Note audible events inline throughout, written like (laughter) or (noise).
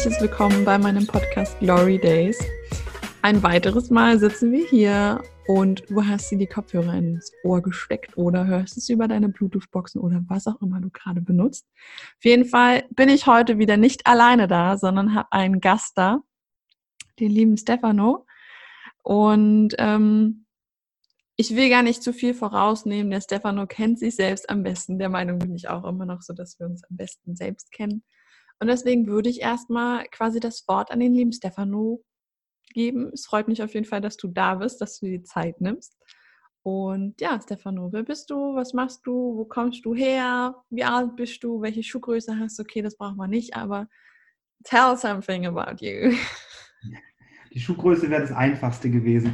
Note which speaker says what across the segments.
Speaker 1: herzliches Willkommen bei meinem Podcast Glory Days. Ein weiteres Mal sitzen wir hier und du hast dir die Kopfhörer ins Ohr gesteckt oder hörst es über deine Bluetooth-Boxen oder was auch immer du gerade benutzt. Auf jeden Fall bin ich heute wieder nicht alleine da, sondern habe einen Gast da, den lieben Stefano. Und ähm, ich will gar nicht zu viel vorausnehmen. Der Stefano kennt sich selbst am besten. Der Meinung bin ich auch immer noch so, dass wir uns am besten selbst kennen. Und deswegen würde ich erstmal quasi das Wort an den lieben Stefano geben. Es freut mich auf jeden Fall, dass du da bist, dass du dir die Zeit nimmst. Und ja, Stefano, wer bist du? Was machst du? Wo kommst du her? Wie alt bist du? Welche Schuhgröße hast du? Okay, das braucht man nicht, aber tell something about you.
Speaker 2: Die Schuhgröße wäre das einfachste gewesen.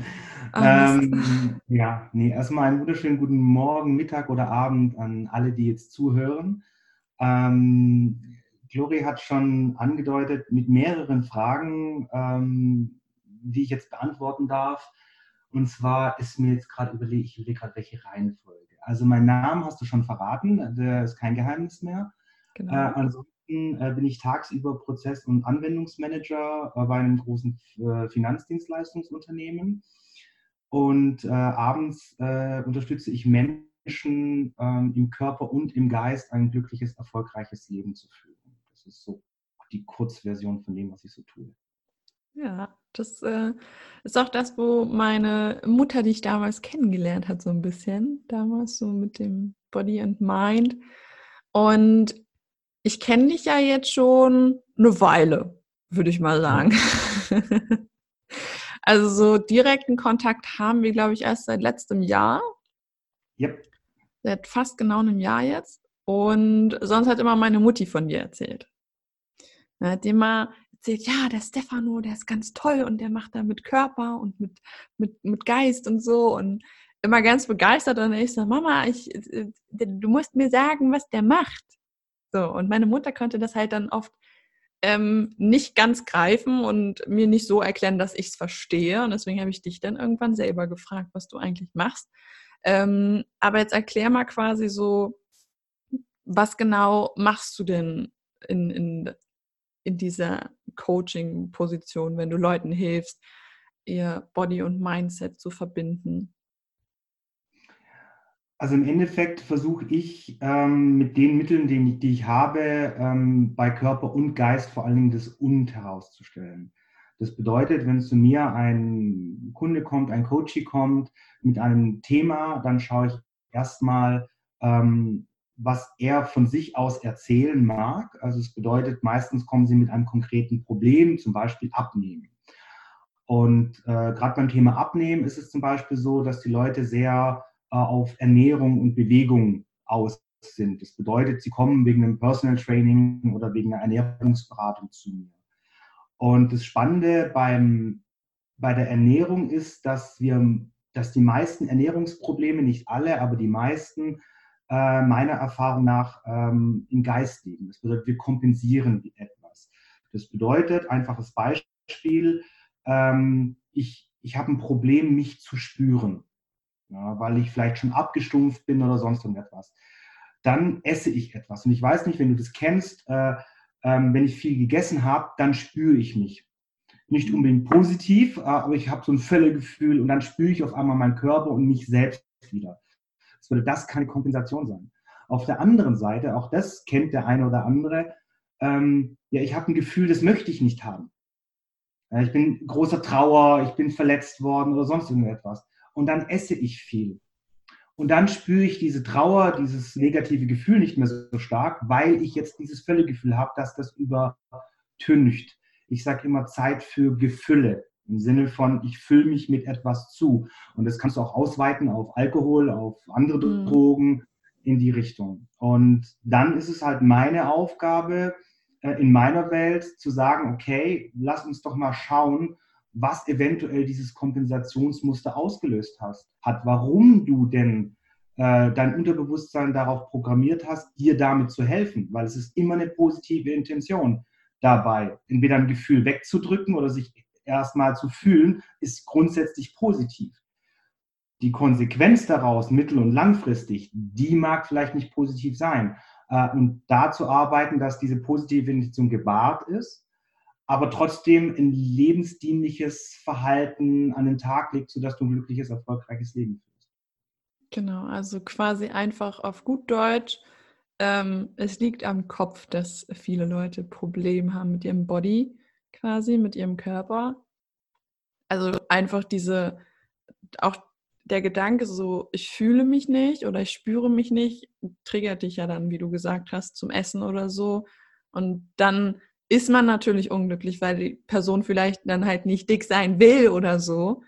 Speaker 2: Oh, ähm, ja, nee, erstmal einen wunderschönen guten Morgen, Mittag oder Abend an alle, die jetzt zuhören. Ähm, Glory hat schon angedeutet mit mehreren Fragen, ähm, die ich jetzt beantworten darf. Und zwar ist mir jetzt gerade überlegt, ich überlege gerade, welche Reihenfolge. Also meinen Namen hast du schon verraten, der ist kein Geheimnis mehr. Genau. Äh, ansonsten äh, bin ich tagsüber Prozess- und Anwendungsmanager äh, bei einem großen äh, Finanzdienstleistungsunternehmen. Und äh, abends äh, unterstütze ich Menschen ähm, im Körper und im Geist ein glückliches, erfolgreiches Leben zu führen. Das ist so die Kurzversion von dem, was ich so tue.
Speaker 1: Ja, das äh, ist auch das, wo meine Mutter dich damals kennengelernt hat, so ein bisschen. Damals so mit dem Body and Mind. Und ich kenne dich ja jetzt schon eine Weile, würde ich mal sagen. (laughs) also so direkten Kontakt haben wir, glaube ich, erst seit letztem Jahr.
Speaker 2: Yep.
Speaker 1: Seit fast genau einem Jahr jetzt. Und sonst hat immer meine Mutti von dir erzählt. Er hat immer erzählt, ja, der Stefano, der ist ganz toll und der macht da mit Körper und mit, mit, mit Geist und so und immer ganz begeistert und ich so, Mama, ich, äh, du musst mir sagen, was der macht. So, und meine Mutter konnte das halt dann oft ähm, nicht ganz greifen und mir nicht so erklären, dass ich es verstehe. Und deswegen habe ich dich dann irgendwann selber gefragt, was du eigentlich machst. Ähm, aber jetzt erklär mal quasi so, was genau machst du denn in, in, in dieser Coaching-Position, wenn du Leuten hilfst, ihr Body und Mindset zu verbinden?
Speaker 2: Also im Endeffekt versuche ich ähm, mit den Mitteln, die ich, die ich habe, ähm, bei Körper und Geist vor allen Dingen das Und herauszustellen. Das bedeutet, wenn zu mir ein Kunde kommt, ein Coachie kommt mit einem Thema, dann schaue ich erstmal, ähm, was er von sich aus erzählen mag. Also es bedeutet, meistens kommen sie mit einem konkreten Problem, zum Beispiel Abnehmen. Und äh, gerade beim Thema Abnehmen ist es zum Beispiel so, dass die Leute sehr äh, auf Ernährung und Bewegung aus sind. Das bedeutet, sie kommen wegen einem Personal Training oder wegen einer Ernährungsberatung zu mir. Und das Spannende beim, bei der Ernährung ist, dass wir, dass die meisten Ernährungsprobleme, nicht alle, aber die meisten, äh, meiner Erfahrung nach ähm, im Geist liegen. Das bedeutet, wir kompensieren etwas. Das bedeutet, einfaches Beispiel, ähm, ich, ich habe ein Problem, mich zu spüren, ja, weil ich vielleicht schon abgestumpft bin oder sonst irgendetwas. Dann esse ich etwas. Und ich weiß nicht, wenn du das kennst, äh, ähm, wenn ich viel gegessen habe, dann spüre ich mich. Nicht unbedingt positiv, äh, aber ich habe so ein Völlegefühl und dann spüre ich auf einmal meinen Körper und mich selbst wieder. Das würde das keine Kompensation sein. Auf der anderen Seite, auch das kennt der eine oder andere, ähm, ja, ich habe ein Gefühl, das möchte ich nicht haben. Ja, ich bin großer Trauer, ich bin verletzt worden oder sonst irgendetwas. Und dann esse ich viel. Und dann spüre ich diese Trauer, dieses negative Gefühl nicht mehr so stark, weil ich jetzt dieses Völlegefühl habe, dass das übertüncht. Ich sage immer Zeit für Gefülle. Im Sinne von, ich fülle mich mit etwas zu. Und das kannst du auch ausweiten auf Alkohol, auf andere mhm. Drogen in die Richtung. Und dann ist es halt meine Aufgabe, äh, in meiner Welt zu sagen, okay, lass uns doch mal schauen, was eventuell dieses Kompensationsmuster ausgelöst hast, hat, warum du denn äh, dein Unterbewusstsein darauf programmiert hast, dir damit zu helfen, weil es ist immer eine positive Intention dabei, entweder ein Gefühl wegzudrücken oder sich erstmal zu fühlen, ist grundsätzlich positiv. Die Konsequenz daraus, mittel- und langfristig, die mag vielleicht nicht positiv sein. Äh, und da zu arbeiten, dass diese positive Intention gewahrt ist aber trotzdem ein lebensdienliches Verhalten an den Tag legt, sodass du ein glückliches, erfolgreiches Leben führst.
Speaker 1: Genau, also quasi einfach auf gut Deutsch. Ähm, es liegt am Kopf, dass viele Leute Probleme haben mit ihrem Body, quasi, mit ihrem Körper. Also einfach diese, auch der Gedanke so, ich fühle mich nicht oder ich spüre mich nicht, triggert dich ja dann, wie du gesagt hast, zum Essen oder so. Und dann ist man natürlich unglücklich, weil die Person vielleicht dann halt nicht dick sein will oder so.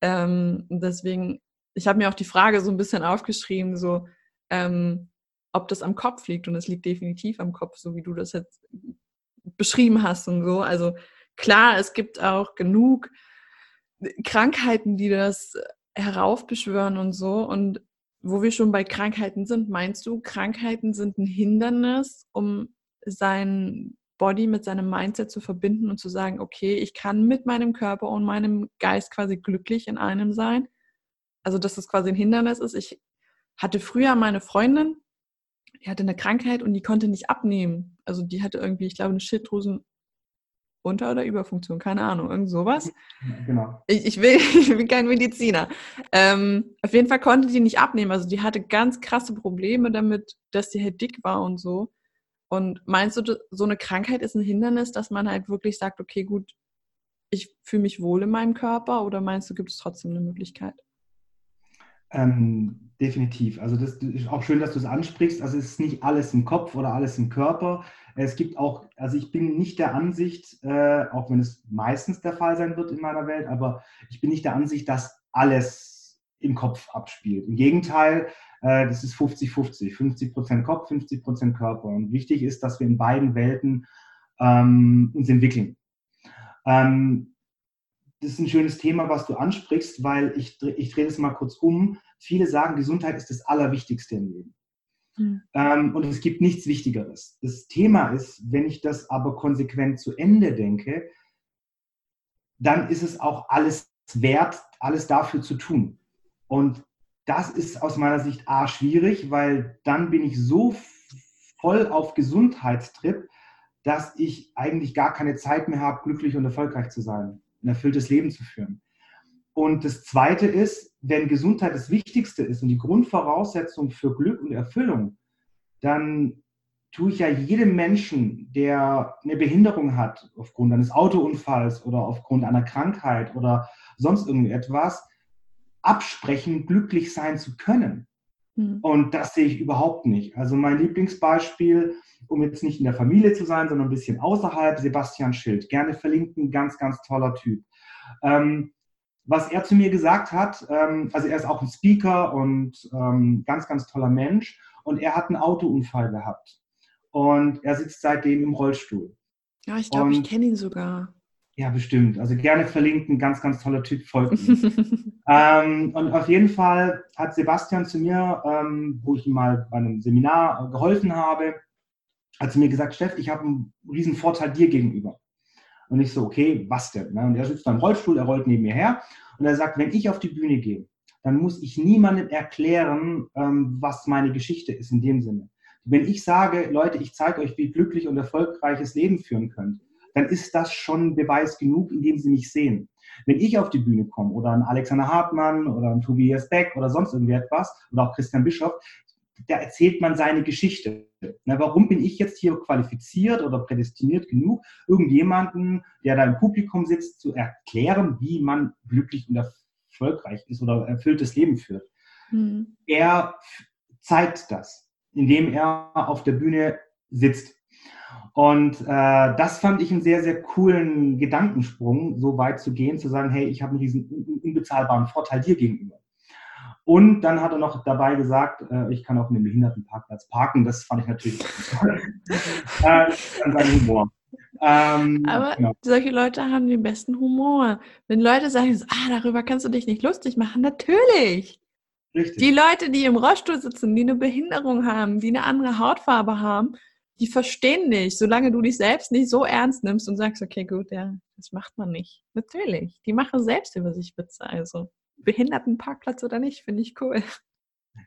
Speaker 1: Ähm, deswegen, ich habe mir auch die Frage so ein bisschen aufgeschrieben, so, ähm, ob das am Kopf liegt. Und es liegt definitiv am Kopf, so wie du das jetzt beschrieben hast und so. Also klar, es gibt auch genug Krankheiten, die das heraufbeschwören und so. Und wo wir schon bei Krankheiten sind, meinst du, Krankheiten sind ein Hindernis, um sein Body mit seinem Mindset zu verbinden und zu sagen, okay, ich kann mit meinem Körper und meinem Geist quasi glücklich in einem sein. Also, dass das quasi ein Hindernis ist. Ich hatte früher meine Freundin, die hatte eine Krankheit und die konnte nicht abnehmen. Also, die hatte irgendwie, ich glaube, eine Schilddrüsen unter- oder Überfunktion, keine Ahnung, irgend sowas. Genau. Ich, ich, will, (laughs) ich bin kein Mediziner. Ähm, auf jeden Fall konnte die nicht abnehmen. Also die hatte ganz krasse Probleme damit, dass die halt dick war und so. Und meinst du, so eine Krankheit ist ein Hindernis, dass man halt wirklich sagt, okay, gut, ich fühle mich wohl in meinem Körper oder meinst du, gibt es trotzdem eine Möglichkeit?
Speaker 2: Ähm, definitiv. Also das ist auch schön, dass du es ansprichst. Also es ist nicht alles im Kopf oder alles im Körper. Es gibt auch, also ich bin nicht der Ansicht, äh, auch wenn es meistens der Fall sein wird in meiner Welt, aber ich bin nicht der Ansicht, dass alles im Kopf abspielt. Im Gegenteil, äh, das ist 50-50, 50 Prozent Kopf, 50 Prozent Körper. Und wichtig ist, dass wir in beiden Welten ähm, uns entwickeln. Ähm, das ist ein schönes Thema, was du ansprichst, weil ich, ich drehe das mal kurz um. Viele sagen, Gesundheit ist das Allerwichtigste im Leben. Mhm. Ähm, und es gibt nichts Wichtigeres. Das Thema ist, wenn ich das aber konsequent zu Ende denke, dann ist es auch alles wert, alles dafür zu tun. Und das ist aus meiner Sicht A schwierig, weil dann bin ich so voll auf Gesundheitstrip, dass ich eigentlich gar keine Zeit mehr habe, glücklich und erfolgreich zu sein, ein erfülltes Leben zu führen. Und das Zweite ist, wenn Gesundheit das Wichtigste ist und die Grundvoraussetzung für Glück und Erfüllung, dann tue ich ja jedem Menschen, der eine Behinderung hat, aufgrund eines Autounfalls oder aufgrund einer Krankheit oder sonst irgendetwas, absprechen, glücklich sein zu können. Mhm. Und das sehe ich überhaupt nicht. Also mein Lieblingsbeispiel, um jetzt nicht in der Familie zu sein, sondern ein bisschen außerhalb, Sebastian Schild. Gerne verlinken, ganz, ganz toller Typ. Ähm, was er zu mir gesagt hat, ähm, also er ist auch ein Speaker und ähm, ganz, ganz toller Mensch. Und er hat einen Autounfall gehabt. Und er sitzt seitdem im Rollstuhl.
Speaker 1: Ja, ich glaube, ich kenne ihn sogar.
Speaker 2: Ja, bestimmt. Also gerne verlinken, ganz, ganz toller Typ, folgt (laughs) ähm, Und auf jeden Fall hat Sebastian zu mir, ähm, wo ich ihm mal bei einem Seminar äh, geholfen habe, hat zu mir gesagt, Steff, ich habe einen riesen Vorteil dir gegenüber. Und ich so, okay, was denn? Ne? Und er sitzt beim Rollstuhl, er rollt neben mir her und er sagt, wenn ich auf die Bühne gehe, dann muss ich niemandem erklären, ähm, was meine Geschichte ist in dem Sinne. Wenn ich sage, Leute, ich zeige euch, wie glücklich und erfolgreiches Leben führen könnt, dann ist das schon Beweis genug, indem sie mich sehen. Wenn ich auf die Bühne komme oder ein Alexander Hartmann oder ein Tobias Beck oder sonst irgendetwas oder auch Christian Bischoff, da erzählt man seine Geschichte. Na, warum bin ich jetzt hier qualifiziert oder prädestiniert genug, irgendjemanden, der da im Publikum sitzt, zu erklären, wie man glücklich und erfolgreich ist oder erfülltes Leben führt? Mhm. Er zeigt das, indem er auf der Bühne sitzt. Und äh, das fand ich einen sehr, sehr coolen Gedankensprung, so weit zu gehen, zu sagen, hey, ich habe einen riesen unbezahlbaren Vorteil dir gegenüber. Und dann hat er noch dabei gesagt, äh, ich kann auf einem Behindertenparkplatz parken. Das fand ich natürlich (laughs) toll. äh, Humor.
Speaker 1: Ähm, Aber genau. solche Leute haben den besten Humor. Wenn Leute sagen, ah, darüber kannst du dich nicht lustig machen, natürlich. Richtig. Die Leute, die im Rollstuhl sitzen, die eine Behinderung haben, die eine andere Hautfarbe haben, die verstehen nicht, solange du dich selbst nicht so ernst nimmst und sagst, okay, gut, ja, das macht man nicht. Natürlich. Die machen selbst über sich Witze. Also Behindertenparkplatz oder nicht, finde ich cool.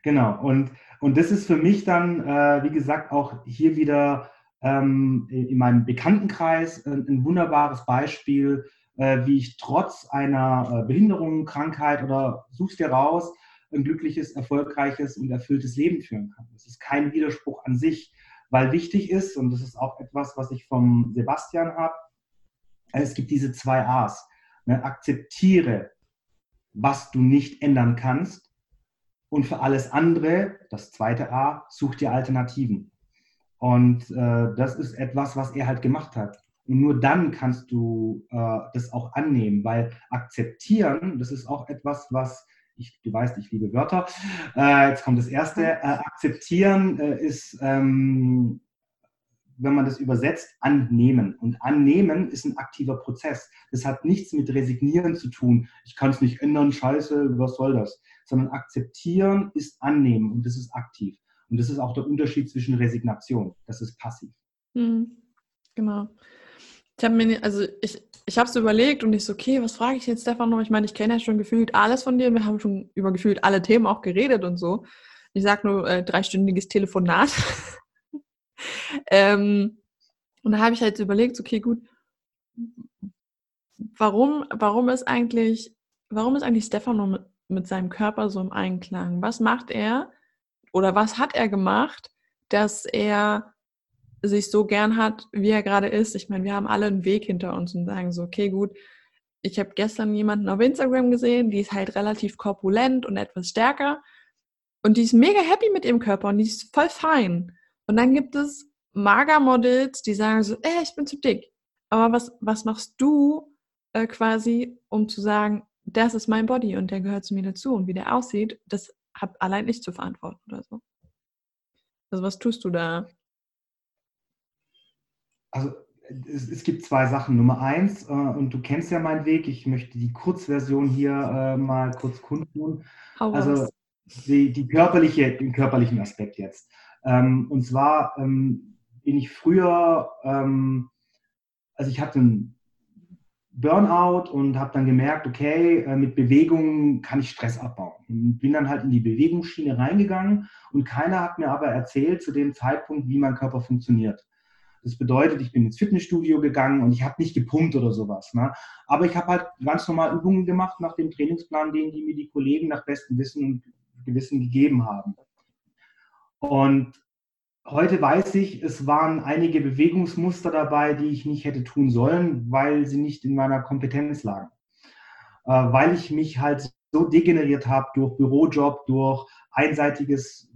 Speaker 2: Genau. Und, und das ist für mich dann, äh, wie gesagt, auch hier wieder ähm, in meinem Bekanntenkreis ein, ein wunderbares Beispiel, äh, wie ich trotz einer äh, Behinderung, Krankheit oder such's dir raus, ein glückliches, erfolgreiches und erfülltes Leben führen kann. Das ist kein Widerspruch an sich, weil wichtig ist, und das ist auch etwas, was ich vom Sebastian habe, es gibt diese zwei A's. Ne? Akzeptiere, was du nicht ändern kannst. Und für alles andere, das zweite A, such dir Alternativen. Und äh, das ist etwas, was er halt gemacht hat. Und nur dann kannst du äh, das auch annehmen, weil akzeptieren, das ist auch etwas, was ich, du weißt, ich liebe Wörter. Äh, jetzt kommt das erste. Äh, akzeptieren äh, ist, ähm, wenn man das übersetzt, annehmen. Und annehmen ist ein aktiver Prozess. Das hat nichts mit resignieren zu tun. Ich kann es nicht ändern, scheiße, was soll das? Sondern akzeptieren ist annehmen und das ist aktiv. Und das ist auch der Unterschied zwischen Resignation. Das ist passiv.
Speaker 1: Mhm. Genau. Ich habe mir, also ich, ich habe es überlegt und ich so, okay, was frage ich jetzt Stefan noch? Ich meine, ich kenne ja schon gefühlt alles von dir und wir haben schon über gefühlt alle Themen auch geredet und so. Ich sag nur äh, dreistündiges Telefonat. (laughs) ähm, und da habe ich halt überlegt, okay, gut, warum, warum ist eigentlich, warum ist eigentlich Stefano mit, mit seinem Körper so im Einklang? Was macht er oder was hat er gemacht, dass er sich so gern hat, wie er gerade ist. Ich meine, wir haben alle einen Weg hinter uns und sagen so, okay, gut, ich habe gestern jemanden auf Instagram gesehen, die ist halt relativ korpulent und etwas stärker und die ist mega happy mit ihrem Körper und die ist voll fein. Und dann gibt es Magermodels, die sagen so, äh, ich bin zu dick. Aber was, was machst du äh, quasi, um zu sagen, das ist mein Body und der gehört zu mir dazu und wie der aussieht, das habe allein ich zu verantworten oder so. Also was tust du da?
Speaker 2: Also es, es, gibt zwei Sachen. Nummer eins, äh, und du kennst ja meinen Weg, ich möchte die Kurzversion hier äh, mal kurz kundtun. Also die, die, körperliche, den körperlichen Aspekt jetzt. Ähm, und zwar ähm, bin ich früher, ähm, also ich hatte einen Burnout und habe dann gemerkt, okay, äh, mit Bewegung kann ich Stress abbauen. Und bin dann halt in die Bewegungsschiene reingegangen und keiner hat mir aber erzählt zu dem Zeitpunkt, wie mein Körper funktioniert. Das bedeutet, ich bin ins Fitnessstudio gegangen und ich habe nicht gepumpt oder sowas. Ne? Aber ich habe halt ganz normal Übungen gemacht nach dem Trainingsplan, den die mir die Kollegen nach bestem Wissen und Gewissen gegeben haben. Und heute weiß ich, es waren einige Bewegungsmuster dabei, die ich nicht hätte tun sollen, weil sie nicht in meiner Kompetenz lagen. Äh, weil ich mich halt so degeneriert habe durch Bürojob, durch einseitiges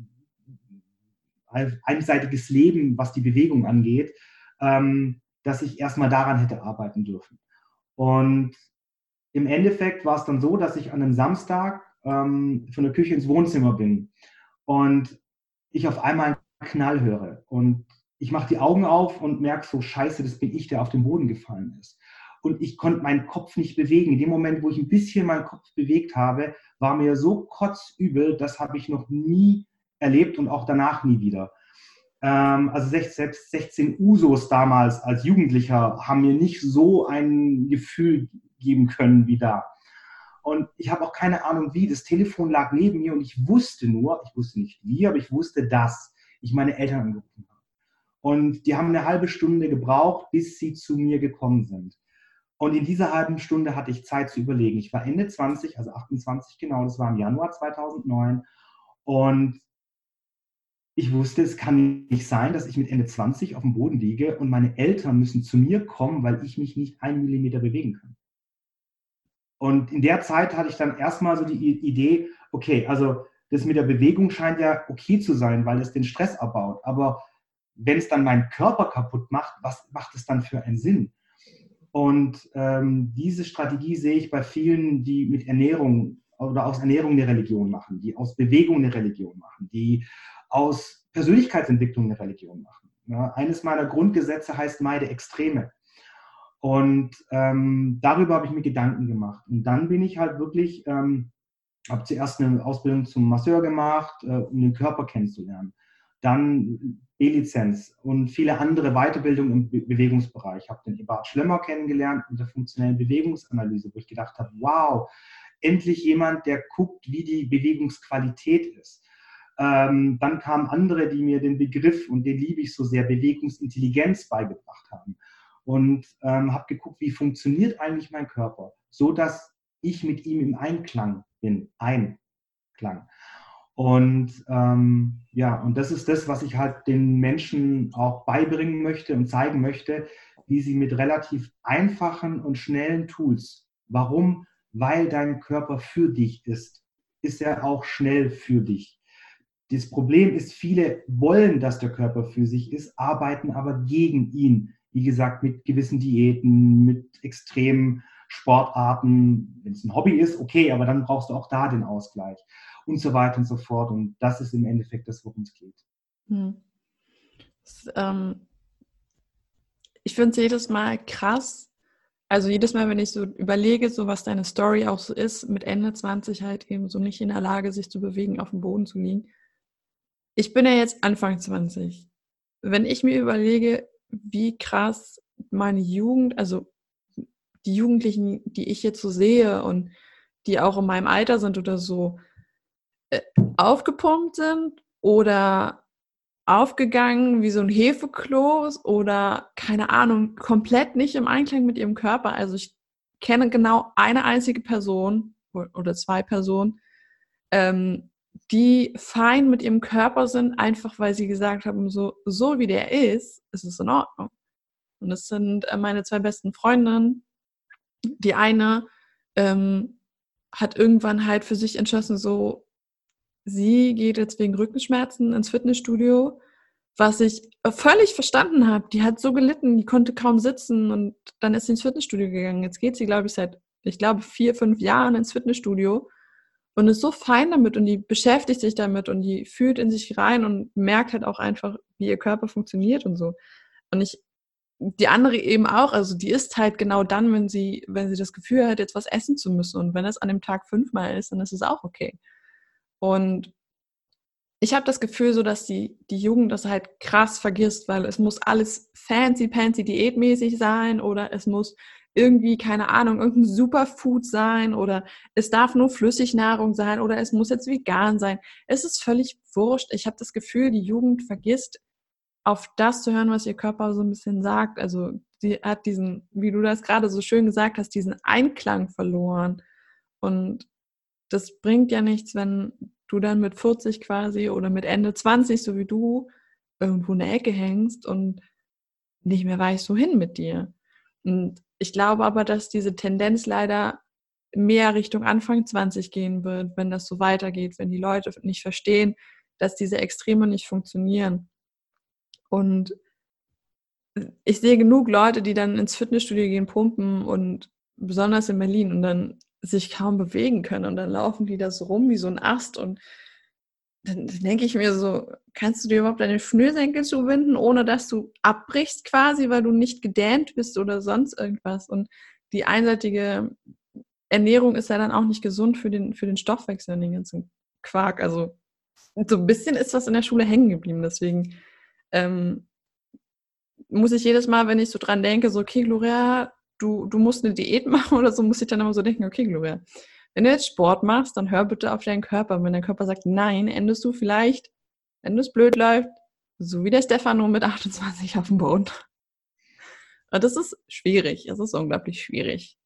Speaker 2: einseitiges Leben, was die Bewegung angeht, ähm, dass ich erstmal daran hätte arbeiten dürfen. Und im Endeffekt war es dann so, dass ich an einem Samstag ähm, von der Küche ins Wohnzimmer bin und ich auf einmal einen Knall höre. Und ich mache die Augen auf und merke so, scheiße, das bin ich, der auf den Boden gefallen ist. Und ich konnte meinen Kopf nicht bewegen. In dem Moment, wo ich ein bisschen meinen Kopf bewegt habe, war mir so kotzübel, das habe ich noch nie erlebt und auch danach nie wieder. Ähm, also selbst 16 Usos damals als Jugendlicher haben mir nicht so ein Gefühl geben können wie da. Und ich habe auch keine Ahnung wie. Das Telefon lag neben mir und ich wusste nur, ich wusste nicht wie, aber ich wusste, dass ich meine Eltern angerufen habe. Und die haben eine halbe Stunde gebraucht, bis sie zu mir gekommen sind. Und in dieser halben Stunde hatte ich Zeit zu überlegen. Ich war Ende 20, also 28 genau, das war im Januar 2009. Und ich wusste, es kann nicht sein, dass ich mit Ende 20 auf dem Boden liege und meine Eltern müssen zu mir kommen, weil ich mich nicht einen Millimeter bewegen kann. Und in der Zeit hatte ich dann erstmal so die Idee, okay, also das mit der Bewegung scheint ja okay zu sein, weil es den Stress abbaut. Aber wenn es dann meinen Körper kaputt macht, was macht es dann für einen Sinn? Und ähm, diese Strategie sehe ich bei vielen, die mit Ernährung oder aus Ernährung eine Religion machen, die aus Bewegung eine Religion machen, die aus Persönlichkeitsentwicklung eine Religion machen. Ja, eines meiner Grundgesetze heißt meide Extreme. Und ähm, darüber habe ich mir Gedanken gemacht. Und dann bin ich halt wirklich, ähm, habe zuerst eine Ausbildung zum Masseur gemacht, äh, um den Körper kennenzulernen. Dann B-Lizenz und viele andere Weiterbildungen im Be Bewegungsbereich. Ich habe den Ebert Schlemmer kennengelernt mit der funktionellen Bewegungsanalyse, wo ich gedacht habe, wow, endlich jemand, der guckt, wie die Bewegungsqualität ist. Ähm, dann kamen andere, die mir den Begriff, und den liebe ich so sehr, Bewegungsintelligenz beigebracht haben. Und ähm, habe geguckt, wie funktioniert eigentlich mein Körper, so dass ich mit ihm im Einklang bin. Einklang. Und ähm, ja, und das ist das, was ich halt den Menschen auch beibringen möchte und zeigen möchte, wie sie mit relativ einfachen und schnellen Tools, warum? Weil dein Körper für dich ist, ist er auch schnell für dich. Das Problem ist, viele wollen, dass der Körper für sich ist, arbeiten aber gegen ihn. Wie gesagt, mit gewissen Diäten, mit extremen Sportarten. Wenn es ein Hobby ist, okay, aber dann brauchst du auch da den Ausgleich und so weiter und so fort. Und das ist im Endeffekt das, worum es geht. Hm.
Speaker 1: Ähm, ich finde es jedes Mal krass. Also jedes Mal, wenn ich so überlege, so was deine Story auch so ist, mit Ende 20 halt eben so nicht in der Lage, sich zu bewegen, auf dem Boden zu liegen. Ich bin ja jetzt Anfang 20. Wenn ich mir überlege, wie krass meine Jugend, also die Jugendlichen, die ich jetzt so sehe und die auch in meinem Alter sind oder so, äh, aufgepumpt sind oder aufgegangen wie so ein Hefekloß oder keine Ahnung, komplett nicht im Einklang mit ihrem Körper. Also ich kenne genau eine einzige Person oder zwei Personen, ähm, die fein mit ihrem Körper sind, einfach weil sie gesagt haben, so, so wie der ist, ist es in Ordnung. Und das sind äh, meine zwei besten Freundinnen. Die eine ähm, hat irgendwann halt für sich entschlossen, so, sie geht jetzt wegen Rückenschmerzen ins Fitnessstudio, was ich völlig verstanden habe. Die hat so gelitten, die konnte kaum sitzen und dann ist sie ins Fitnessstudio gegangen. Jetzt geht sie, glaube ich, seit, ich glaube, vier, fünf Jahren ins Fitnessstudio und ist so fein damit und die beschäftigt sich damit und die fühlt in sich rein und merkt halt auch einfach, wie ihr Körper funktioniert und so. Und ich, die andere eben auch, also die isst halt genau dann, wenn sie, wenn sie das Gefühl hat, jetzt was essen zu müssen. Und wenn es an dem Tag fünfmal ist, dann ist es auch okay. Und ich habe das Gefühl so, dass die, die Jugend das halt krass vergisst, weil es muss alles fancy, fancy diätmäßig sein oder es muss irgendwie, keine Ahnung, irgendein Superfood sein oder es darf nur Flüssignahrung sein oder es muss jetzt vegan sein. Es ist völlig wurscht. Ich habe das Gefühl, die Jugend vergisst, auf das zu hören, was ihr Körper so ein bisschen sagt. Also sie hat diesen, wie du das gerade so schön gesagt hast, diesen Einklang verloren. Und das bringt ja nichts, wenn du dann mit 40 quasi oder mit Ende 20, so wie du, irgendwo in der Ecke hängst und nicht mehr weißt, wohin mit dir. Und ich glaube aber, dass diese Tendenz leider mehr Richtung Anfang 20 gehen wird, wenn das so weitergeht, wenn die Leute nicht verstehen, dass diese Extreme nicht funktionieren. Und ich sehe genug Leute, die dann ins Fitnessstudio gehen, pumpen und besonders in Berlin und dann sich kaum bewegen können und dann laufen die da so rum wie so ein Ast und dann, denke ich mir so, kannst du dir überhaupt deine Schnürsenkel zuwinden, ohne dass du abbrichst quasi, weil du nicht gedähnt bist oder sonst irgendwas und die einseitige Ernährung ist ja dann auch nicht gesund für den, für den Stoffwechsel und den ganzen Quark. Also so ein bisschen ist was in der Schule hängen geblieben. Deswegen ähm, muss ich jedes Mal, wenn ich so dran denke, so, okay, Gloria, du, du musst eine Diät (laughs) machen oder so, muss ich dann immer so denken, okay, Gloria, wenn du jetzt Sport machst, dann hör bitte auf deinen Körper. Wenn dein Körper sagt, nein, endest du vielleicht, wenn es blöd läuft, so wie der Stefano mit 28 auf dem Boden. Und das ist schwierig. Es ist unglaublich schwierig.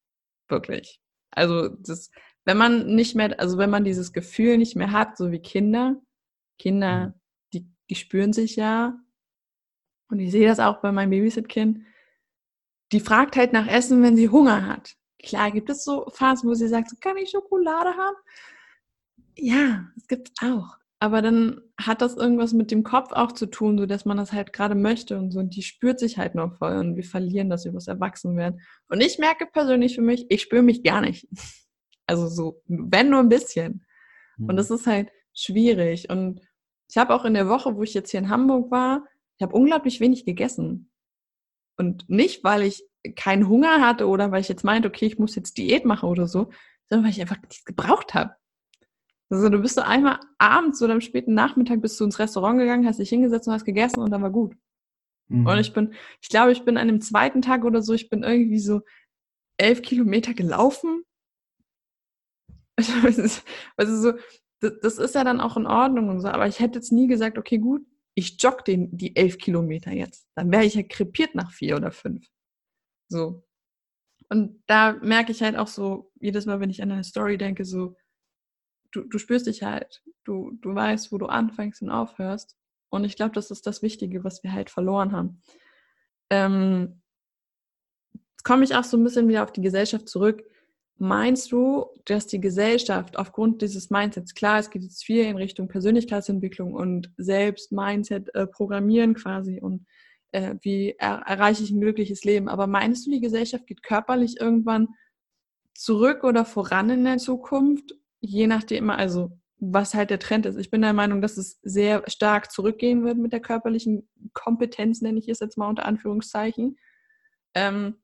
Speaker 1: Wirklich. Also, das, wenn man nicht mehr, also wenn man dieses Gefühl nicht mehr hat, so wie Kinder, Kinder, mhm. die, die spüren sich ja. Und ich sehe das auch bei meinem Babysit-Kind die fragt halt nach Essen, wenn sie Hunger hat. Klar, gibt es so Phasen, wo sie sagt, so, kann ich Schokolade haben? Ja, es gibt auch. Aber dann hat das irgendwas mit dem Kopf auch zu tun, so dass man das halt gerade möchte und so. Und die spürt sich halt noch voll und wir verlieren das übers Erwachsenwerden. Und ich merke persönlich für mich, ich spüre mich gar nicht. (laughs) Also so, wenn nur ein bisschen. Mhm. Und das ist halt schwierig. Und ich habe auch in der Woche, wo ich jetzt hier in Hamburg war, ich habe unglaublich wenig gegessen. Und nicht, weil ich keinen Hunger hatte oder weil ich jetzt meinte, okay, ich muss jetzt Diät machen oder so, sondern weil ich einfach nichts gebraucht habe. Also du bist so einmal abends oder am späten Nachmittag bist du ins Restaurant gegangen, hast dich hingesetzt und hast gegessen und dann war gut. Mhm. Und ich bin, ich glaube, ich bin an dem zweiten Tag oder so, ich bin irgendwie so elf Kilometer gelaufen. (laughs) Also, so, das ist ja dann auch in Ordnung und so, aber ich hätte jetzt nie gesagt, okay, gut, ich jogge den, die elf Kilometer jetzt. Dann wäre ich ja krepiert nach vier oder fünf. So. Und da merke ich halt auch so, jedes Mal, wenn ich an eine Story denke, so, du, du spürst dich halt, du, du weißt, wo du anfängst und aufhörst. Und ich glaube, das ist das Wichtige, was wir halt verloren haben. Ähm, jetzt komme ich auch so ein bisschen wieder auf die Gesellschaft zurück. Meinst du, dass die Gesellschaft aufgrund dieses Mindsets, klar, es geht jetzt viel in Richtung Persönlichkeitsentwicklung und selbst Mindset äh, programmieren quasi und äh, wie er, erreiche ich ein glückliches Leben, aber meinst du, die Gesellschaft geht körperlich irgendwann zurück oder voran in der Zukunft? Je nachdem, also was halt der Trend ist. Ich bin der Meinung, dass es sehr stark zurückgehen wird mit der körperlichen Kompetenz, nenne ich es jetzt mal unter Anführungszeichen. Ähm,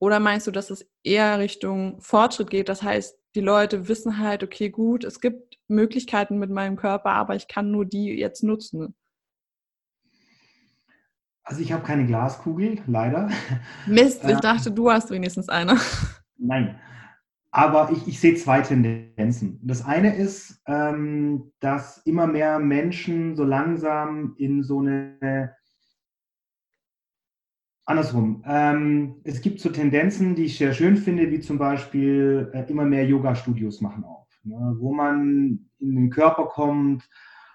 Speaker 1: oder meinst du, dass es eher Richtung Fortschritt geht? Das heißt, die Leute wissen halt, okay, gut, es gibt Möglichkeiten mit meinem Körper, aber ich kann nur die jetzt nutzen.
Speaker 2: Also ich habe keine Glaskugel, leider. (laughs)
Speaker 1: Mist, ich äh, dachte, du hast wenigstens eine. (laughs)
Speaker 2: Nein, aber ich, ich sehe zwei Tendenzen. Das eine ist, ähm, dass immer mehr Menschen so langsam in so eine Andersrum. Ähm, es gibt so Tendenzen, die ich sehr schön finde, wie zum Beispiel äh, immer mehr Yoga-Studios machen auf, ne, wo man in den Körper kommt,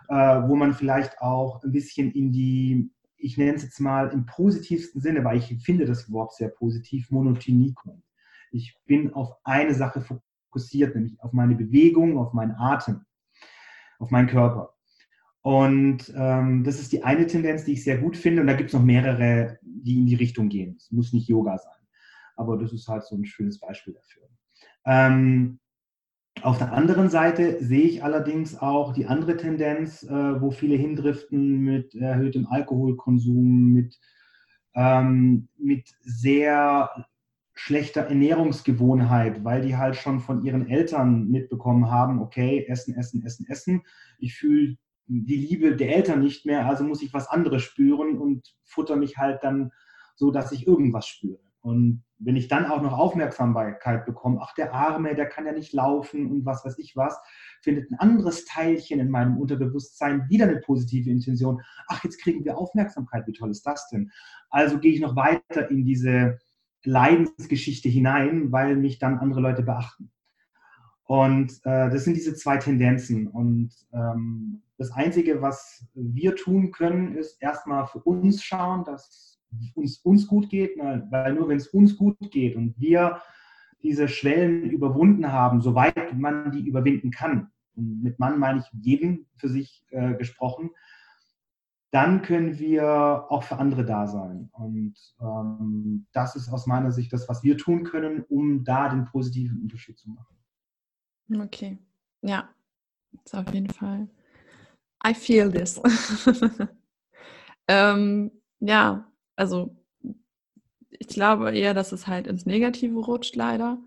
Speaker 2: äh, wo man vielleicht auch ein bisschen in die, ich nenne es jetzt mal im positivsten Sinne, weil ich finde das Wort sehr positiv, Monotonie kommt. Ich bin auf eine Sache fokussiert, nämlich auf meine Bewegung, auf meinen Atem, auf meinen Körper. Und ähm, das ist die eine Tendenz, die ich sehr gut finde. Und da gibt es noch mehrere, die in die Richtung gehen. Es muss nicht Yoga sein. Aber das ist halt so ein schönes Beispiel dafür. Ähm, auf der anderen Seite sehe ich allerdings auch die andere Tendenz, äh, wo viele hindriften mit erhöhtem Alkoholkonsum, mit, ähm, mit sehr schlechter Ernährungsgewohnheit, weil die halt schon von ihren Eltern mitbekommen haben, okay, essen, essen, essen, essen. Ich fühle die Liebe der Eltern nicht mehr, also muss ich was anderes spüren und futter mich halt dann so, dass ich irgendwas spüre. Und wenn ich dann auch noch Aufmerksamkeit bekomme, ach der Arme, der kann ja nicht laufen und was weiß ich was, findet ein anderes Teilchen in meinem Unterbewusstsein wieder eine positive Intention. Ach, jetzt kriegen wir Aufmerksamkeit, wie toll ist das denn? Also gehe ich noch weiter in diese Leidensgeschichte hinein, weil mich dann andere Leute beachten. Und äh, das sind diese zwei Tendenzen. Und ähm, das Einzige, was wir tun können, ist erstmal für uns schauen, dass uns, uns gut geht, ne? weil nur wenn es uns gut geht und wir diese Schwellen überwunden haben, soweit man die überwinden kann, und mit Mann meine ich jeden für sich äh, gesprochen, dann können wir auch für andere da sein. Und ähm, das ist aus meiner Sicht das, was wir tun können, um da den positiven Unterschied zu machen.
Speaker 1: Okay, ja, das auf jeden Fall. I feel this. (laughs) ähm, ja, also ich glaube eher, dass es halt ins Negative rutscht, leider.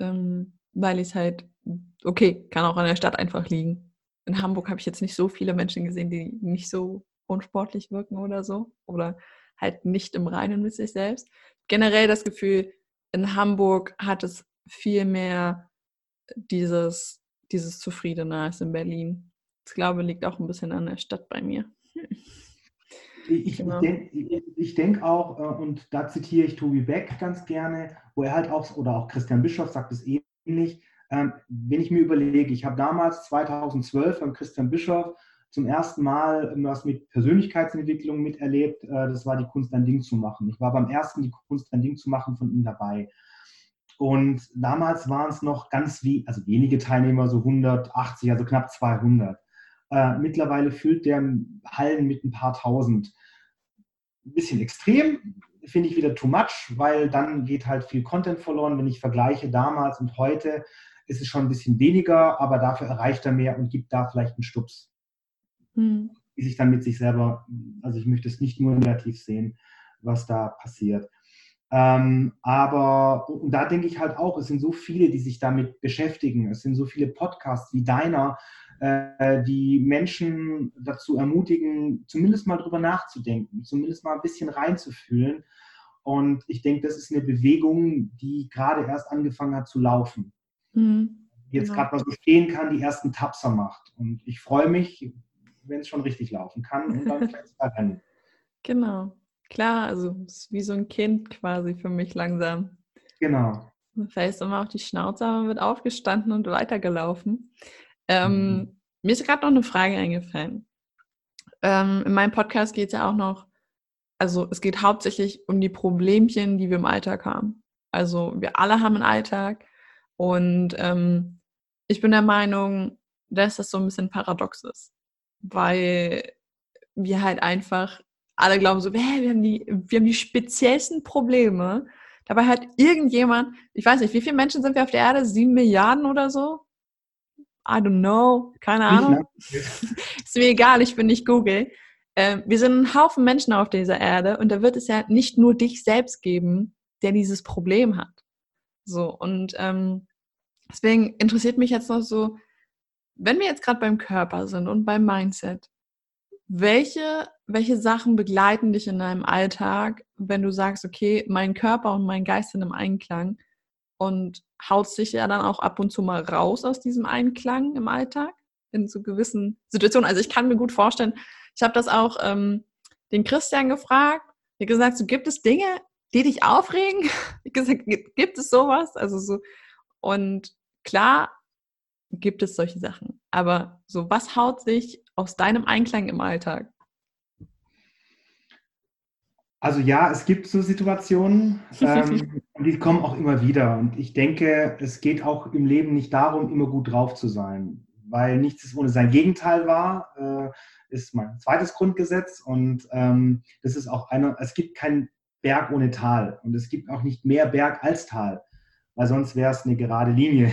Speaker 1: Ähm, weil ich halt, okay, kann auch an der Stadt einfach liegen. In Hamburg habe ich jetzt nicht so viele Menschen gesehen, die nicht so unsportlich wirken oder so. Oder halt nicht im Reinen mit sich selbst. Generell das Gefühl, in Hamburg hat es viel mehr dieses, dieses Zufriedene als in Berlin. Ich glaube, liegt auch ein bisschen an der Stadt bei mir. (laughs)
Speaker 2: Ich, genau. ich denke denk auch, äh, und da zitiere ich Tobi Beck ganz gerne, wo er halt auch, oder auch Christian Bischof sagt es ähnlich, ähm, wenn ich mir überlege, ich habe damals 2012 beim Christian Bischof zum ersten Mal was mit Persönlichkeitsentwicklung miterlebt, äh, das war die Kunst, ein Ding zu machen. Ich war beim ersten die Kunst, ein Ding zu machen von ihm dabei. Und damals waren es noch ganz wie, also wenige Teilnehmer, so 180, also knapp 200. Äh, mittlerweile füllt der Hallen mit ein paar tausend. Ein bisschen extrem, finde ich wieder too much, weil dann geht halt viel Content verloren. Wenn ich vergleiche damals und heute, ist es schon ein bisschen weniger, aber dafür erreicht er mehr und gibt da vielleicht einen Stups. Hm. Die sich dann mit sich selber, also ich möchte es nicht nur negativ sehen, was da passiert. Ähm, aber und da denke ich halt auch, es sind so viele, die sich damit beschäftigen. Es sind so viele Podcasts wie deiner, äh, die Menschen dazu ermutigen, zumindest mal drüber nachzudenken, zumindest mal ein bisschen reinzufühlen. Und ich denke, das ist eine Bewegung, die gerade erst angefangen hat zu laufen. Mhm. jetzt genau. gerade mal so stehen kann, die ersten Tapser macht. Und ich freue mich, wenn es schon richtig laufen kann und dann (laughs) vielleicht rennen.
Speaker 1: Genau. Klar, also es ist wie so ein Kind quasi für mich langsam.
Speaker 2: Genau.
Speaker 1: Man fällt immer auf die Schnauze, aber wird aufgestanden und weitergelaufen. Ähm, mhm. Mir ist gerade noch eine Frage eingefallen. Ähm, in meinem Podcast geht es ja auch noch, also es geht hauptsächlich um die Problemchen, die wir im Alltag haben. Also wir alle haben einen Alltag und ähm, ich bin der Meinung, dass das so ein bisschen paradox ist, weil wir halt einfach alle glauben so, hey, wir haben die, wir haben die speziellsten Probleme. Dabei hat irgendjemand, ich weiß nicht, wie viele Menschen sind wir auf der Erde? Sieben Milliarden oder so? I don't know, keine Ahnung. (laughs) ist mir egal, ich bin nicht Google. Ähm, wir sind ein Haufen Menschen auf dieser Erde und da wird es ja nicht nur dich selbst geben, der dieses Problem hat. So, und ähm, deswegen interessiert mich jetzt noch so, wenn wir jetzt gerade beim Körper sind und beim Mindset, welche, welche Sachen begleiten dich in deinem Alltag, wenn du sagst, okay, mein Körper und mein Geist sind im Einklang und haust dich ja dann auch ab und zu mal raus aus diesem Einklang im Alltag in so gewissen Situationen. Also ich kann mir gut vorstellen, ich habe das auch ähm, den Christian gefragt, er hat gesagt, so gibt es Dinge, die dich aufregen? (laughs) Ich gesagt, gibt es sowas? Also so und klar gibt es solche Sachen, aber so was haut sich aus deinem Einklang im Alltag?
Speaker 2: Also ja, es gibt so Situationen, ähm, (laughs) die kommen auch immer wieder. Und ich denke, es geht auch im Leben nicht darum, immer gut drauf zu sein, weil nichts ist ohne sein Gegenteil war, äh, ist mein zweites Grundgesetz. Und ähm, das ist auch einer, es gibt keinen Berg ohne Tal und es gibt auch nicht mehr Berg als Tal, weil sonst wäre es eine gerade Linie.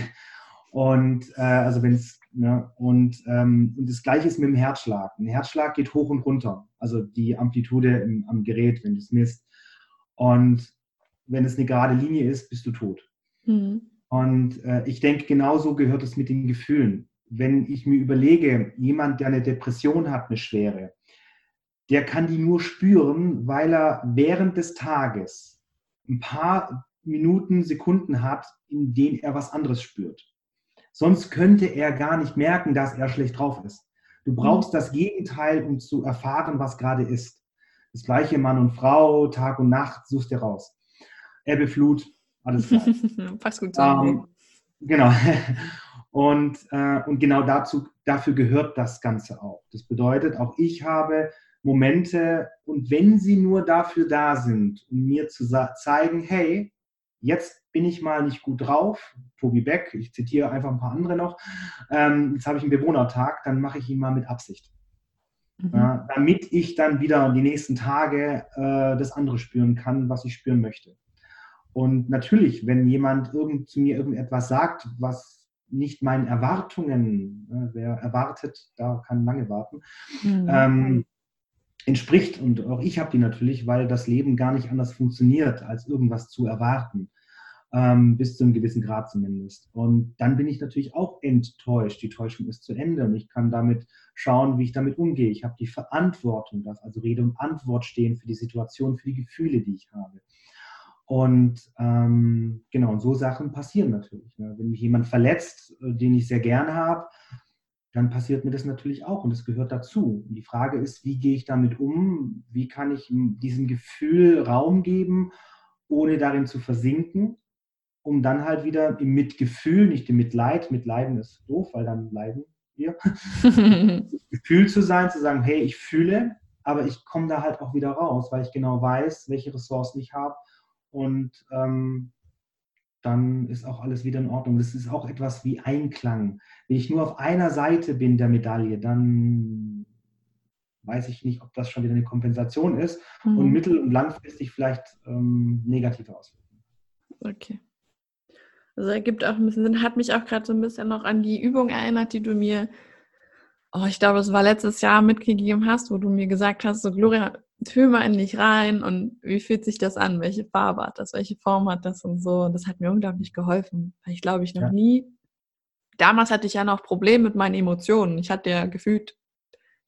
Speaker 2: Und äh, also wenn es Ne? Und, ähm, und das gleiche ist mit dem Herzschlag. Ein Herzschlag geht hoch und runter, also die Amplitude im, am Gerät, wenn du es misst. Und wenn es eine gerade Linie ist, bist du tot. Mhm. Und äh, ich denke, genauso gehört es mit den Gefühlen. Wenn ich mir überlege, jemand, der eine Depression hat, eine schwere, der kann die nur spüren, weil er während des Tages ein paar Minuten, Sekunden hat, in denen er was anderes spürt. Sonst könnte er gar nicht merken, dass er schlecht drauf ist. Du brauchst mhm. das Gegenteil, um zu erfahren, was gerade ist. Das gleiche Mann und Frau, Tag und Nacht, suchst dir raus. Ebbe, Flut, alles klar. (laughs)
Speaker 1: Passt gut zusammen. Ähm,
Speaker 2: genau. (laughs) Und, äh, und genau dazu, dafür gehört das Ganze auch. Das bedeutet, auch ich habe Momente, und wenn sie nur dafür da sind, um mir zu zeigen, hey, jetzt bin ich mal nicht gut drauf, Tobi Beck, ich zitiere einfach ein paar andere noch, ähm, jetzt habe ich einen Bewohnertag, dann mache ich ihn mal mit Absicht. Mhm. Ja, damit ich dann wieder die nächsten Tage äh, das andere spüren kann, was ich spüren möchte. Und natürlich, wenn jemand irgend, zu mir irgendetwas sagt, was nicht meinen Erwartungen, äh, wer erwartet, da kann lange warten, mhm. ähm, entspricht. Und auch ich habe die natürlich, weil das Leben gar nicht anders funktioniert, als irgendwas zu erwarten ähm, bis zu einem gewissen Grad zumindest. Und dann bin ich natürlich auch enttäuscht. Die Täuschung ist zu Ende und ich kann damit schauen, wie ich damit umgehe. Ich habe die Verantwortung, darf also Rede und Antwort stehen für die Situation, für die Gefühle, die ich habe. Und ähm, genau, und so Sachen passieren natürlich. Ne? Wenn mich jemand verletzt, äh, den ich sehr gerne habe, dann passiert mir das natürlich auch und das gehört dazu. Und die Frage ist, wie gehe ich damit um? Wie kann ich diesem Gefühl Raum geben, ohne darin zu versinken? um dann halt wieder im Mitgefühl, nicht im Mitleid, Mitleiden ist doof, weil dann leiden wir, (laughs) Gefühl zu sein, zu sagen, hey, ich fühle, aber ich komme da halt auch wieder raus, weil ich genau weiß, welche Ressourcen ich habe und ähm, dann ist auch alles wieder in Ordnung. Das ist auch etwas wie Einklang. Wenn ich nur auf einer Seite bin der Medaille, dann weiß ich nicht, ob das schon wieder eine Kompensation ist mhm. und mittel- und langfristig vielleicht ähm, negative Auswirkungen.
Speaker 1: Okay. Also ergibt auch ein bisschen Sinn, hat mich auch gerade so ein bisschen noch an die Übung erinnert, die du mir, oh, ich glaube, es war letztes Jahr mitgegeben hast, wo du mir gesagt hast, so Gloria, fühl mal in dich rein und wie fühlt sich das an? Welche Farbe hat das? Welche Form hat das und so? Und das hat mir unglaublich geholfen, weil ich glaube, ich noch ja. nie, damals hatte ich ja noch Probleme mit meinen Emotionen. Ich hatte ja gefühlt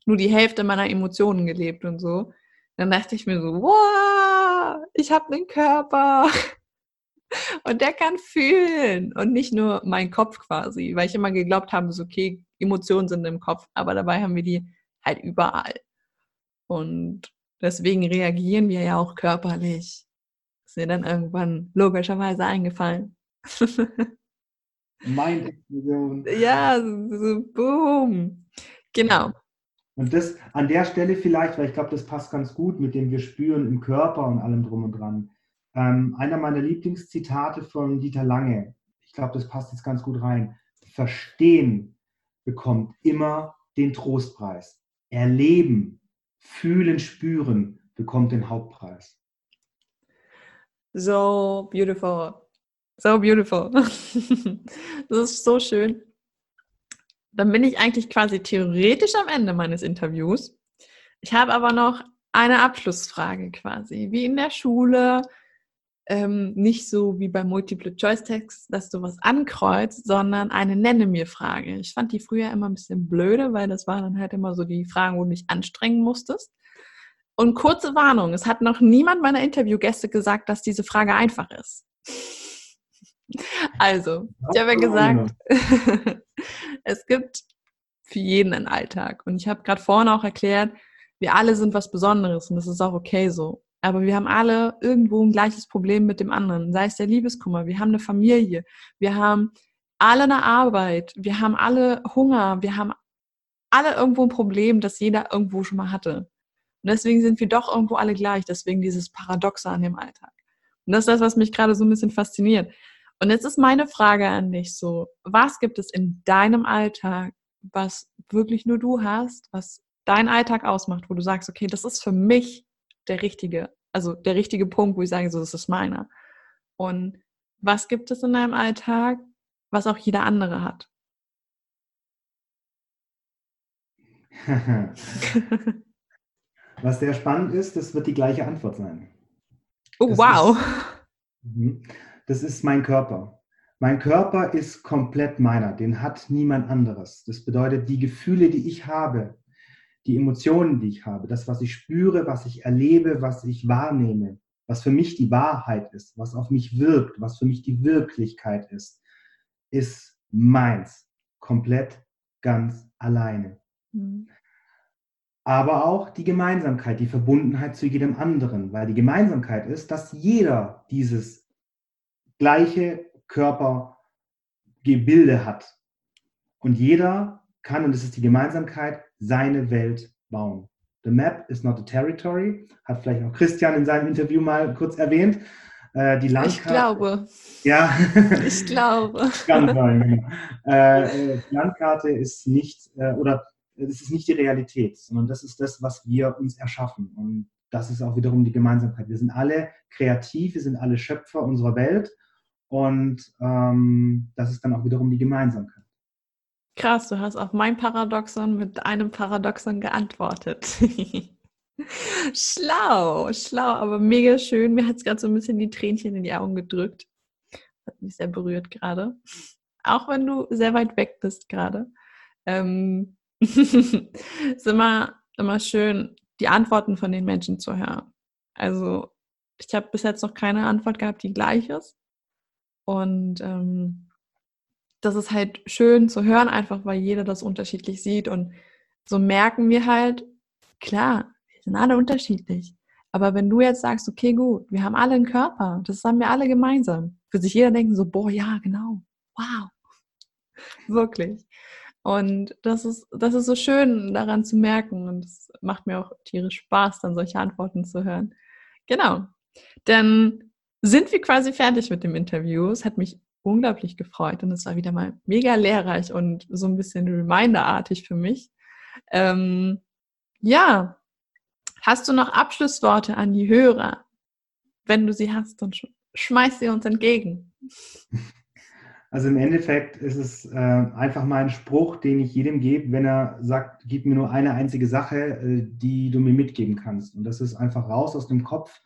Speaker 1: nur die Hälfte meiner Emotionen gelebt und so. Dann dachte ich mir so, wow, ich habe einen Körper. (laughs) Und der kann fühlen und nicht nur mein Kopf quasi, weil ich immer geglaubt habe, so okay, Emotionen sind im Kopf, aber dabei haben wir die halt überall. Und deswegen reagieren wir ja auch körperlich. Ist mir dann irgendwann logischerweise eingefallen. (laughs)
Speaker 2: Meine Explosion.
Speaker 1: Ja, so boom. Genau.
Speaker 2: Und das an der Stelle vielleicht, weil ich glaube, das passt ganz gut mit dem wir spüren im Körper und allem drum und dran. Ähm, einer meiner Lieblingszitate von Dieter Lange, ich glaube, das passt jetzt ganz gut rein. Verstehen bekommt immer den Trostpreis. Erleben, fühlen, spüren bekommt den Hauptpreis.
Speaker 1: So beautiful. So beautiful. (laughs) das ist so schön. Dann bin ich eigentlich quasi theoretisch am Ende meines Interviews. Ich habe aber noch eine Abschlussfrage quasi, wie in der Schule ähm, nicht so wie bei Multiple-Choice-Text, dass du was ankreuzt, sondern eine Nenne mir Frage. Ich fand die früher immer ein bisschen blöde, weil das waren dann halt immer so die Fragen, wo du dich anstrengen musstest. Und kurze Warnung, es hat noch niemand meiner Interviewgäste gesagt, dass diese Frage einfach ist. (laughs) Also, ich habe ja gesagt, (laughs) es gibt für jeden einen Alltag. Und ich habe gerade vorhin auch erklärt, wir alle sind was Besonderes und das ist auch okay so. Aber wir haben alle irgendwo ein gleiches Problem mit dem anderen, sei es der Liebeskummer. Wir haben eine Familie, wir haben alle eine Arbeit, wir haben alle Hunger, wir haben alle irgendwo ein Problem, das jeder irgendwo schon mal hatte. Und deswegen sind wir doch irgendwo alle gleich, deswegen dieses Paradoxe an dem Alltag. Und das ist das, was mich gerade so ein bisschen fasziniert. Und jetzt ist meine Frage an dich so, was gibt es in deinem Alltag, was wirklich nur du hast, was dein Alltag ausmacht, wo du sagst, okay, das ist für mich der richtige, also der richtige Punkt, wo ich sage, so, das ist meiner. Und was gibt es in deinem Alltag, was auch jeder andere hat? (laughs)
Speaker 2: was sehr spannend ist, das wird die gleiche Antwort sein.
Speaker 1: Oh, das wow.
Speaker 2: Ist, mhm. das ist mein Körper. Mein Körper ist komplett meiner, den hat niemand anderes. Das bedeutet, die Gefühle, die ich habe, die Emotionen, die ich habe, das, was ich spüre, was ich erlebe, was ich wahrnehme, was für mich die Wahrheit ist, was auf mich wirkt, was für mich die Wirklichkeit ist, ist meins. Komplett, ganz alleine. Mhm. Aber auch die Gemeinsamkeit, die Verbundenheit zu jedem anderen, weil die Gemeinsamkeit ist, dass jeder dieses gleiche Körpergebilde hat. Und jeder kann, und das ist die Gemeinsamkeit, seine Welt bauen. The map is not a territory, hat vielleicht auch Christian in seinem Interview mal kurz erwähnt. Äh, die Landkarte, (laughs)
Speaker 1: ich glaube.
Speaker 2: Ja.
Speaker 1: ich glaube.
Speaker 2: Kann sein. Äh, die Landkarte ist nicht, äh, oder es ist nicht die Realität, sondern das ist das, was wir uns erschaffen. Und das ist auch wiederum die Gemeinsamkeit. Wir sind alle kreativ, wir sind alle Schöpfer unserer Welt. Und ähm, das ist dann auch wiederum die Gemeinsamkeit.
Speaker 1: Krass, du hast auf mein Paradoxon mit einem Paradoxon geantwortet. (laughs) schlau, schlau, aber mega schön. Mir hat es gerade so ein bisschen die Tränchen in die Augen gedrückt. Hat mich sehr berührt gerade. Auch wenn du sehr weit weg bist gerade. Ähm, (laughs) ist immer, immer schön, die Antworten von den Menschen zu hören. Also, ich habe bis jetzt noch keine Antwort gehabt, die gleich ist. Und ähm, das ist halt schön zu hören, einfach weil jeder das unterschiedlich sieht. Und so merken wir halt, klar, wir sind alle unterschiedlich. Aber wenn du jetzt sagst, okay, gut, wir haben alle einen Körper, das haben wir alle gemeinsam, wird sich jeder denken so, boah, ja, genau, wow, (laughs) wirklich. Und das ist, das ist so schön daran zu merken und es macht mir auch tierisch Spaß, dann solche Antworten zu hören. Genau. Dann sind wir quasi fertig mit dem Interview. Es hat mich unglaublich gefreut und es war wieder mal mega lehrreich und so ein bisschen Reminder-artig für mich. Ähm, ja, hast du noch Abschlussworte an die Hörer? Wenn du sie hast, dann sch schmeiß sie uns entgegen. (laughs)
Speaker 2: Also im Endeffekt ist es äh, einfach mal ein Spruch, den ich jedem gebe, wenn er sagt, gib mir nur eine einzige Sache, äh, die du mir mitgeben kannst. Und das ist einfach raus aus dem Kopf,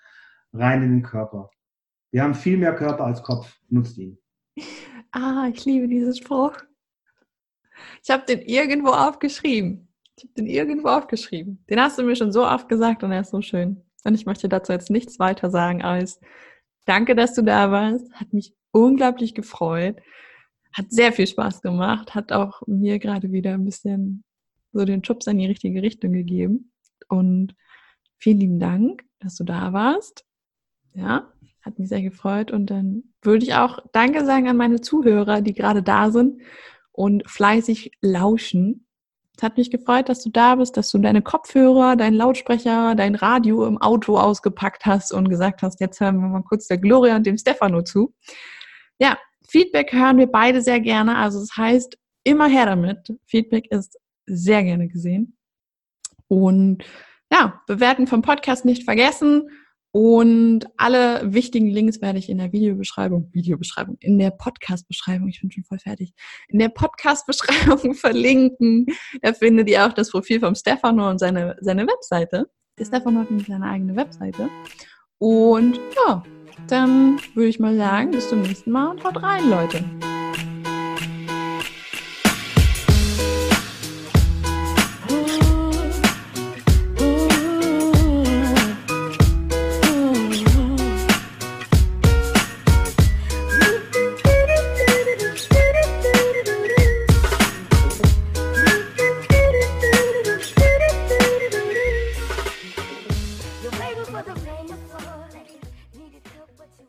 Speaker 2: rein in den Körper. Wir haben viel mehr Körper als Kopf, nutzt ihn.
Speaker 1: Ah, ich liebe diesen Spruch. Ich habe den irgendwo aufgeschrieben. Ich habe den irgendwo aufgeschrieben. Den hast du mir schon so oft gesagt und er ist so schön. Und ich möchte dazu jetzt nichts weiter sagen als Danke, dass du da warst. Hat mich unglaublich gefreut. Hat sehr viel Spaß gemacht. Hat auch mir gerade wieder ein bisschen so den Schubs in die richtige Richtung gegeben. Und vielen lieben Dank, dass du da warst. Ja, hat mich sehr gefreut. Und dann würde ich auch Danke sagen an meine Zuhörer, die gerade da sind und fleißig lauschen. Es hat mich gefreut, dass du da bist, dass du deine Kopfhörer, deinen Lautsprecher, dein Radio im Auto ausgepackt hast und gesagt hast, jetzt hören wir mal kurz der Gloria und dem Stefano zu. Ja, Feedback hören wir beide sehr gerne. Also das heißt, immer her damit. Feedback ist sehr gerne gesehen. Und ja, bewerten vom Podcast nicht vergessen. Und alle wichtigen Links werde ich in der Videobeschreibung, Videobeschreibung, in der Podcast-Beschreibung, ich bin schon voll fertig, in der Podcast-Beschreibung (laughs) verlinken. Da findet ihr auch das Profil vom Stefano und seine, seine Webseite. Der Stefano hat nämlich seine eigene Webseite. Und ja, dann würde ich mal sagen, bis zum nächsten Mal und haut rein, Leute.